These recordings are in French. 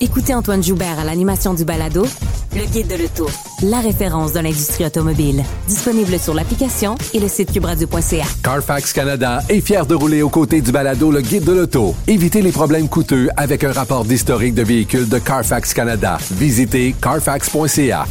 Écoutez Antoine Joubert à l'animation du balado Le Guide de l'Auto, la référence de l'industrie automobile. Disponible sur l'application et le site cubradio.ca. Carfax Canada est fier de rouler aux côtés du balado Le Guide de l'Auto. Évitez les problèmes coûteux avec un rapport d'historique de véhicules de Carfax Canada. Visitez carfax.ca.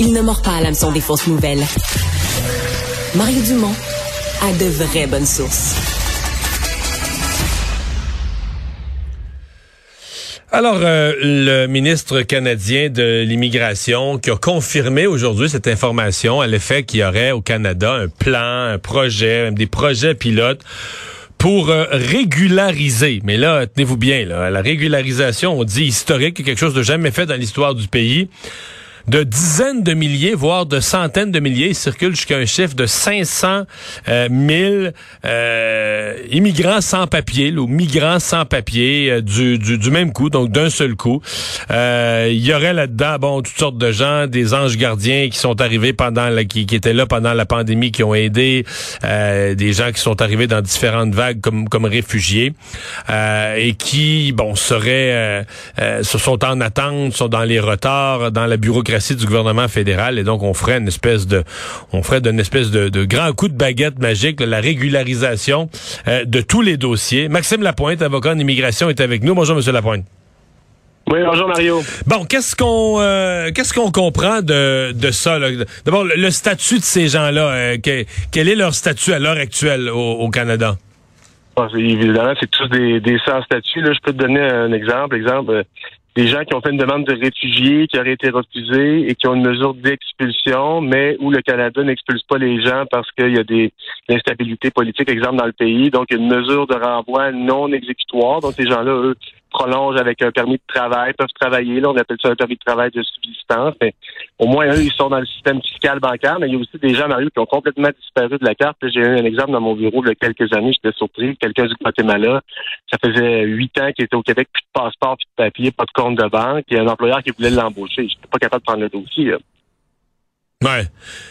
Il ne mord pas à l'hameçon des fausses nouvelles. Mario Dumont a de vraies bonnes sources. Alors, euh, le ministre canadien de l'immigration qui a confirmé aujourd'hui cette information à l'effet qu'il y aurait au Canada un plan, un projet, des projets pilotes pour euh, régulariser. Mais là, tenez-vous bien, là, la régularisation, on dit historique, quelque chose de jamais fait dans l'histoire du pays de dizaines de milliers, voire de centaines de milliers, il circule jusqu'à un chiffre de 500 euh, 000 euh, immigrants sans papier, ou migrants sans papier, euh, du, du, du, même coup, donc d'un seul coup. Euh, il y aurait là-dedans, bon, toutes sortes de gens, des anges gardiens qui sont arrivés pendant la, qui, qui étaient là pendant la pandémie, qui ont aidé, euh, des gens qui sont arrivés dans différentes vagues comme, comme réfugiés, et qui, bon, seraient, se sont en attente, sont dans les retards, dans la bureaucratie du gouvernement fédéral et donc on ferait une espèce de on ferait d'une espèce de, de, grand coup de baguette magique la régularisation euh, de tous les dossiers. Maxime Lapointe, avocat en immigration, est avec nous. Bonjour Monsieur Lapointe. Oui, bonjour Mario. Bon, qu'est-ce qu'on euh, qu'est-ce qu'on comprend de, de ça D'abord, le, le, statut de ces gens-là, euh, que, quel est leur statut à l'heure actuelle au, au Canada? Bon, Évidemment, c'est tous des, des sans statut. Là, je peux te donner un exemple. Exemple, des gens qui ont fait une demande de réfugiés qui auraient été refusés et qui ont une mesure d'expulsion, mais où le Canada n'expulse pas les gens parce qu'il y a des instabilités politiques, exemple, dans le pays. Donc, une mesure de renvoi non exécutoire. Donc, ces gens-là, eux, prolongent avec un permis de travail, peuvent travailler. Là, on appelle ça un permis de travail de subsistance. Mais au moins, eux, ils sont dans le système fiscal bancaire. Mais il y a aussi des gens, Mario, qui ont complètement disparu de la carte. J'ai eu un exemple dans mon bureau il y a quelques années. J'étais surpris. Quelqu'un du Guatemala, ça faisait huit ans qu'il était au Québec, plus de passeport, plus de papier, pas de compte de banque. Il y a un employeur qui voulait l'embaucher. J'étais pas capable de prendre le dossier. Ouais.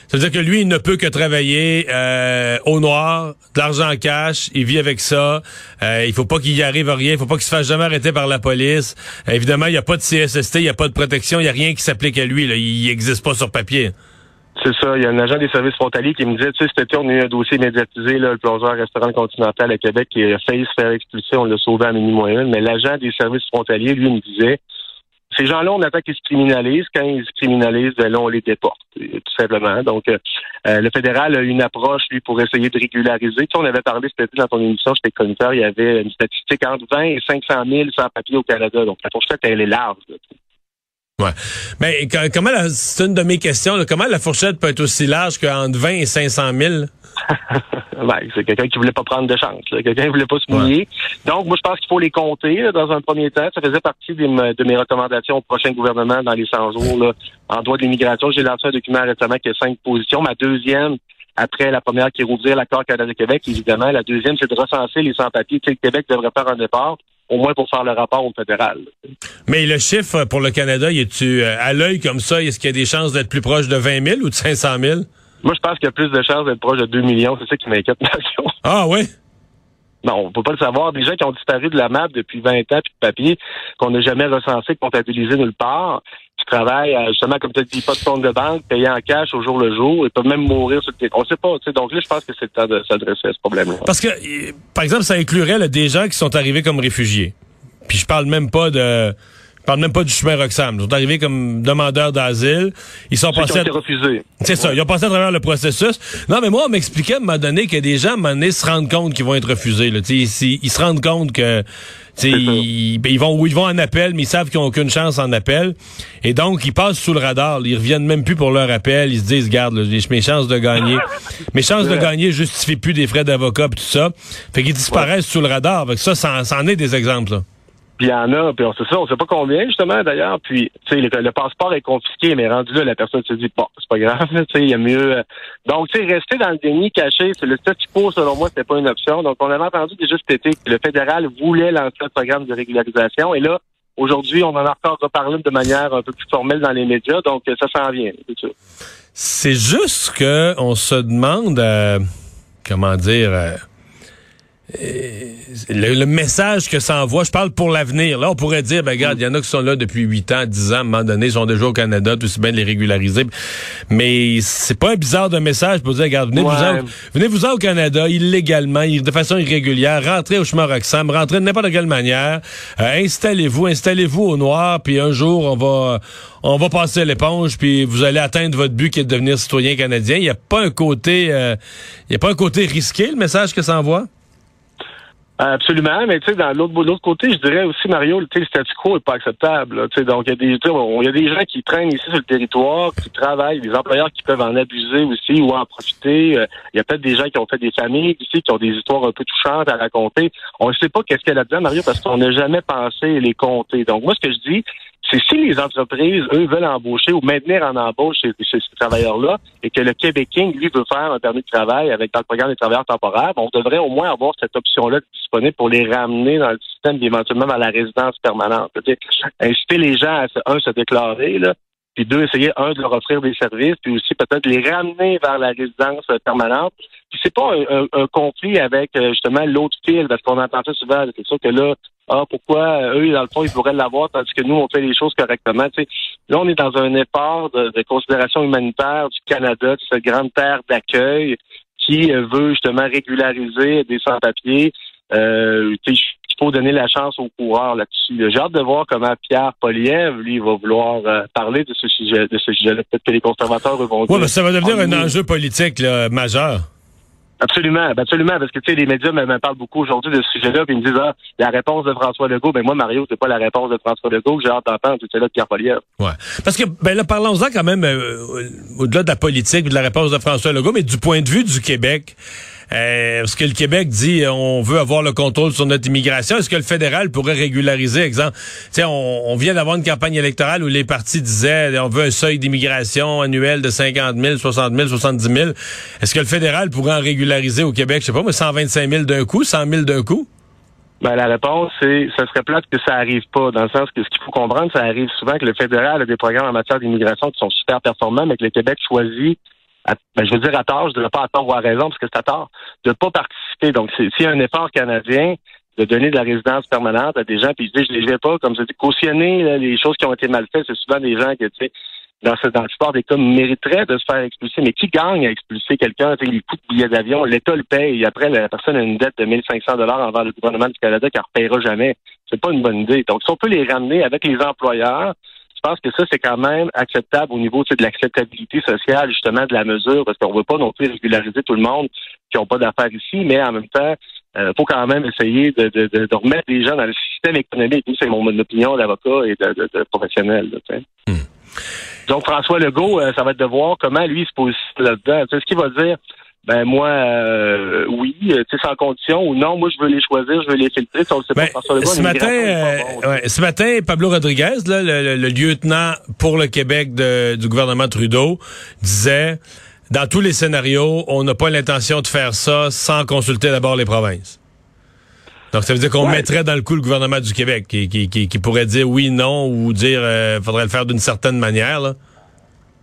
Ça veut dire que lui, il ne peut que travailler euh, au noir, de l'argent en cash, il vit avec ça. Euh, il faut pas qu'il y arrive à rien, il faut pas qu'il se fasse jamais arrêter par la police. Euh, évidemment, il n'y a pas de CSST, il n'y a pas de protection, il n'y a rien qui s'applique à lui. Là. Il n'existe pas sur papier. C'est ça. Il y a un agent des services frontaliers qui me disait, tu sais, cet été, on a eu un dossier médiatisé, là, le plongeur restaurant continental à Québec qui a failli se faire expulser, on l'a sauvé à moyen. Mais l'agent des services frontaliers, lui, me disait, ces gens-là, on attend qu'ils se criminalisent. Quand ils se criminalisent, ben là, on les déporte, tout simplement. Donc, euh, le fédéral a une approche, lui, pour essayer de régulariser. Tu sais, on avait parlé été dans ton émission, j'étais conducteur, il y avait une statistique entre 20 et 500 000 sans papier au Canada. Donc, la fourchette, elle est large. Là. Ouais. Mais comment c'est une de mes questions, là, comment la fourchette peut être aussi large qu'entre 20 et 500 000? ben, c'est quelqu'un qui voulait pas prendre de chance. Quelqu'un qui voulait pas se mouiller. Ouais. Donc, moi, je pense qu'il faut les compter là, dans un premier temps. Ça faisait partie des, de mes recommandations au prochain gouvernement dans les 100 jours. Là. En droit de l'immigration, j'ai lancé un document récemment qui a cinq positions. Ma deuxième, après la première qui est rouvrir l'accord Canada-Québec, évidemment. La deuxième, c'est de recenser les sans-papiers. Tu sais, le Québec devrait faire un départ au moins pour faire le rapport au fédéral. Mais le chiffre pour le Canada, y est-tu à l'œil comme ça? Est-ce qu'il y a des chances d'être plus proche de 20 000 ou de 500 000? Moi, je pense qu'il y a plus de chances d'être proche de 2 millions. C'est ça qui m'inquiète, Nation. Ah oui? Non, on peut pas le savoir. Des gens qui ont disparu de la map depuis 20 ans, puis de papier, qu'on n'a jamais recensé, comptabilisé nulle part, qui travaillent, justement, comme tu dit, pas de compte de banque, payés en cash au jour le jour, ils peuvent même mourir sur le On sait pas. Donc là, je pense que c'est le temps de s'adresser à ce problème-là. Parce que, par exemple, ça inclurait là, des gens qui sont arrivés comme réfugiés. Puis je parle même pas de... Je parle même pas du chemin Roxham. Ils sont arrivés comme demandeurs d'asile. Ils sont Ceux passés. Qui ont été refusés. C'est ça. Ils ont passé à travers le processus. Non, mais moi, on m'expliquait à un moment donné que des gens, à un moment donné, se rendent compte qu'ils vont être refusés. Là. Ils, ils se rendent compte que Ils, ils, vont ils vont en appel, mais ils savent qu'ils n'ont aucune chance en appel. Et donc, ils passent sous le radar. Ils reviennent même plus pour leur appel. Ils se disent, garde, mes chances de gagner. mes chances de gagner justifient plus des frais d'avocat et tout ça. Fait qu'ils disparaissent sous le radar. Fait ça, ça, en est des exemples. Puis il y en a, puis on sait ça, on sait pas combien justement d'ailleurs. Puis tu sais, le, passeport est confisqué, mais rendu là, la personne se dit bon, c'est pas grave, tu sais, il y a mieux. Euh. Donc tu sais, rester dans le déni caché, c'est le statu quo selon moi, c'était pas une option. Donc on avait entendu déjà cet été que le fédéral voulait lancer un programme de régularisation, et là aujourd'hui, on en a encore reparlé de manière un peu plus formelle dans les médias, donc ça s'en vient. C'est juste que on se demande, euh, comment dire. Euh, le, message que ça envoie, je parle pour l'avenir. Là, on pourrait dire, ben regarde, il y en a qui sont là depuis 8 ans, 10 ans, à un moment donné, ils sont déjà au Canada, tout aussi bien de les régulariser. Mais c'est pas un bizarre de message pour dire, regarde, venez, vous, venez vous au Canada, illégalement, de façon irrégulière, rentrez au chemin Roxham, rentrez de n'importe quelle manière, euh, installez-vous, installez-vous au noir, puis un jour, on va on va passer l'éponge, puis vous allez atteindre votre but qui est de devenir citoyen canadien. Il n'y a pas un côté, euh, il y a pas un côté risqué, le message que ça envoie? Absolument, mais tu sais, dans l'autre l'autre côté, je dirais aussi, Mario, le statu quo est pas acceptable. Tu sais, donc il y a des il y a des gens qui traînent ici sur le territoire, qui travaillent, des employeurs qui peuvent en abuser aussi ou en profiter. Euh, il y a peut-être des gens qui ont fait des familles ici, qui ont des histoires un peu touchantes à raconter. On ne sait pas qu'est-ce qu'elle a là-dedans, Mario, parce qu'on n'a jamais pensé les compter. Donc moi, ce que je dis, c'est si les entreprises, eux, veulent embaucher ou maintenir en embauche ces, ces, travailleurs-là et que le Québécois, lui, veut faire un permis de travail avec dans le programme des travailleurs temporaires, on devrait au moins avoir cette option-là disponible pour les ramener dans le système, éventuellement à la résidence permanente. Inciter les gens à, un, se déclarer, là, puis deux, essayer, un, de leur offrir des services, puis aussi peut-être les ramener vers la résidence permanente. Puis c'est pas un, conflit avec euh, justement l'autre fil, parce qu'on entend ça souvent, c'est sûr que là, ah, pourquoi euh, eux, dans le fond, ils pourraient l'avoir, tandis que nous, on fait les choses correctement. Tu là, on est dans un effort de, considération humanitaire du Canada, de cette grande terre d'accueil qui euh, veut justement régulariser des sans-papiers. Euh, il faut donner la chance aux coureurs là-dessus. J'ai hâte de voir comment Pierre Poliev, lui, va vouloir euh, parler de ce sujet, de ce sujet-là. Peut-être que les conservateurs vont dire. Oui, mais ça va devenir un enjeu politique majeur. Absolument, ben, absolument, parce que tu sais, les médias me, parlent beaucoup aujourd'hui de ce sujet-là, puis ils me disent ah, la réponse de François Legault, ben moi, Mario, c'est pas la réponse de François Legault que j'ai hâte d'entendre, c'est là de Pierre Poliev. Ouais. Parce que ben là, parlons-en quand même euh, au-delà de la politique, de la réponse de François Legault, mais du point de vue du Québec. Euh, parce que le Québec dit on veut avoir le contrôle sur notre immigration. Est-ce que le fédéral pourrait régulariser, exemple, on, on vient d'avoir une campagne électorale où les partis disaient on veut un seuil d'immigration annuel de 50 000, 60 000, 70 000. Est-ce que le fédéral pourrait en régulariser au Québec, je sais pas, mais 125 000 d'un coup, 100 000 d'un coup? Ben, la réponse, c'est ça serait plate que ça arrive pas, dans le sens que ce qu'il faut comprendre, ça arrive souvent que le fédéral a des programmes en matière d'immigration qui sont super performants, mais que le Québec choisit ben, je veux dire à tort, je ne dirais pas à tort ou à raison, parce que c'est à tort, de ne pas participer. Donc, s'il y a un effort canadien de donner de la résidence permanente à des gens, puis je dis, je les vais pas, comme je dis, cautionner les choses qui ont été mal faites, c'est souvent des gens qui, tu sais, dans, ce, dans le sport des cas, mériteraient de se faire expulser. Mais qui gagne à expulser quelqu'un? Les coûts de billets d'avion, l'État le paye. Et après, la personne a une dette de 1500 dollars envers le gouvernement du Canada qui ne repayera jamais. C'est pas une bonne idée. Donc, si on peut les ramener avec les employeurs, pense que ça, c'est quand même acceptable au niveau de l'acceptabilité sociale, justement, de la mesure, parce qu'on ne veut pas non plus régulariser tout le monde qui n'ont pas d'affaires ici, mais en même temps, il euh, faut quand même essayer de, de, de, remettre les gens dans le système économique. C'est mon, opinion d'avocat et de, professionnel. Hmm. Donc, François Legault, euh, ça va être de voir comment lui se positionne là-dedans. Ce qu'il va dire, ben moi, euh, oui, tu sais, sans condition, ou non, moi je veux les choisir, je veux les filtrer. Si on le sait pas, ben, ce matin, euh, ce matin, Pablo Rodriguez, là, le, lieutenant pour le Québec du gouvernement Trudeau, disait dans tous les scénarios, on n'a pas l'intention de faire ça sans consulter d'abord les provinces. Donc, ça veut dire qu'on mettrait dans le coup le gouvernement du Québec, qui, qui, qui, pourrait dire oui, non, ou dire euh, faudrait le faire d'une certaine manière. Là.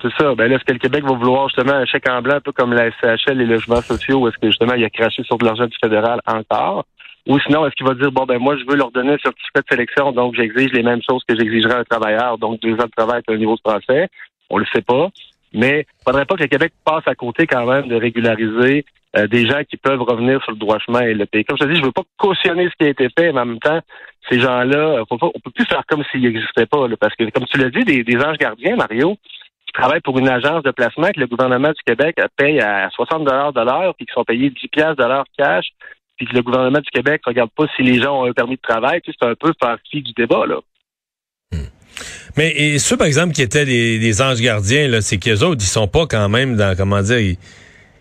C'est ça. Ben là, est-ce que le Québec va vouloir justement un chèque en blanc, un peu comme la SCHL, les logements sociaux, ou est-ce que justement il a craché sur de l'argent du fédéral encore? Ou sinon, est-ce qu'il va dire, bon, ben moi, je veux leur donner un certificat de sélection, donc j'exige les mêmes choses que j'exigerais à un travailleur, donc deux ans de travail avec un niveau de français? On le sait pas. Mais il faudrait pas que le Québec passe à côté quand même de régulariser euh, des gens qui peuvent revenir sur le droit chemin et le pays. Comme je te dis, je veux pas cautionner ce qui a été fait, mais en même temps, ces gens-là, on peut plus faire comme s'ils n'existaient pas, parce que, comme tu l'as dit, des anges gardiens, Mario, travaillent pour une agence de placement que le gouvernement du Québec paye à 60 dollars de l'heure, puis qui sont payés 10 piastres de l'heure cash, puis que le gouvernement du Québec regarde pas si les gens ont un permis de travail, tu c'est un peu fi du débat, là. Mais et ceux, par exemple, qui étaient des, anges gardiens, c'est qu'eux autres, ils sont pas quand même dans, comment dire,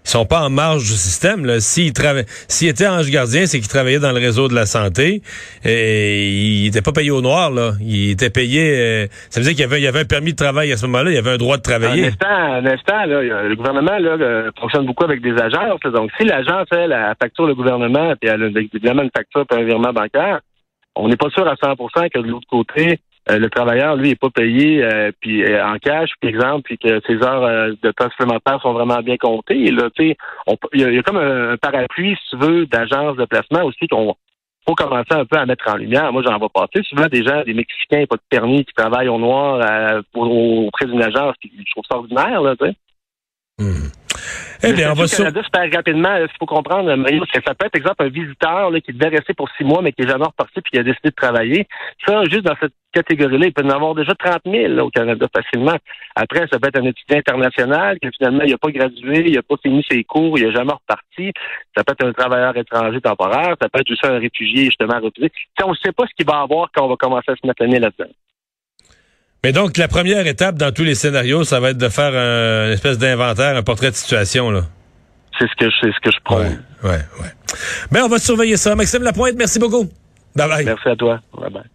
sont pas en marge du système. Là. S'ils, étaient anges gardiens, c'est qu'ils travaillaient dans le réseau de la santé. Et ils n'étaient pas payés au noir. Là. Ils étaient payés... Euh, ça veut dire qu'il y avait, y avait un permis de travail à ce moment-là. Il y avait un droit de travailler. Un instant, un instant là, le gouvernement là, euh, fonctionne beaucoup avec des agences. Donc, si l'agence fait la facture le gouvernement, puis elle a évidemment une facture et un virement bancaire, on n'est pas sûr à 100 que de l'autre côté, euh, le travailleur, lui, n'est pas payé euh, puis euh, en cash, par exemple, puis que ses heures de temps supplémentaires sont vraiment bien comptées. Là, il y, a comme un, parapluie, si tu veux, d'agence de placement aussi qu'on faut commencer un peu à mettre en lumière. Moi, j'en vois passer souvent des gens, des Mexicains, pas de permis, qui travaillent au noir auprès d'une agence, puis je trouve ça ordinaire, là, tu sais. Mmh. Eh bien, on va Canada, super rapidement, il faut comprendre, Mario, que ça peut être, exemple, un visiteur là, qui devait rester pour six mois, mais qui est jamais reparti puis qui a décidé de travailler. Ça, juste dans cette catégorie-là, il peut en avoir déjà 30 000 au Canada facilement. Après, ça peut être un étudiant international qui finalement, il n'a pas gradué, il n'a pas fini ses cours, il n'a jamais reparti. Ça peut être un travailleur étranger temporaire, ça peut être aussi un réfugié justement refusé. on ne sait pas ce qu'il va avoir quand on va commencer à se mettre l'année là-dedans. Mais donc, la première étape dans tous les scénarios, ça va être de faire un, une espèce d'inventaire, un portrait de situation, là. C'est ce que je, c'est ce que je prends. Ouais, ouais, ouais. Ben, on va surveiller ça. Maxime Lapointe, merci beaucoup. Bye bye. Merci à toi. Bye bye.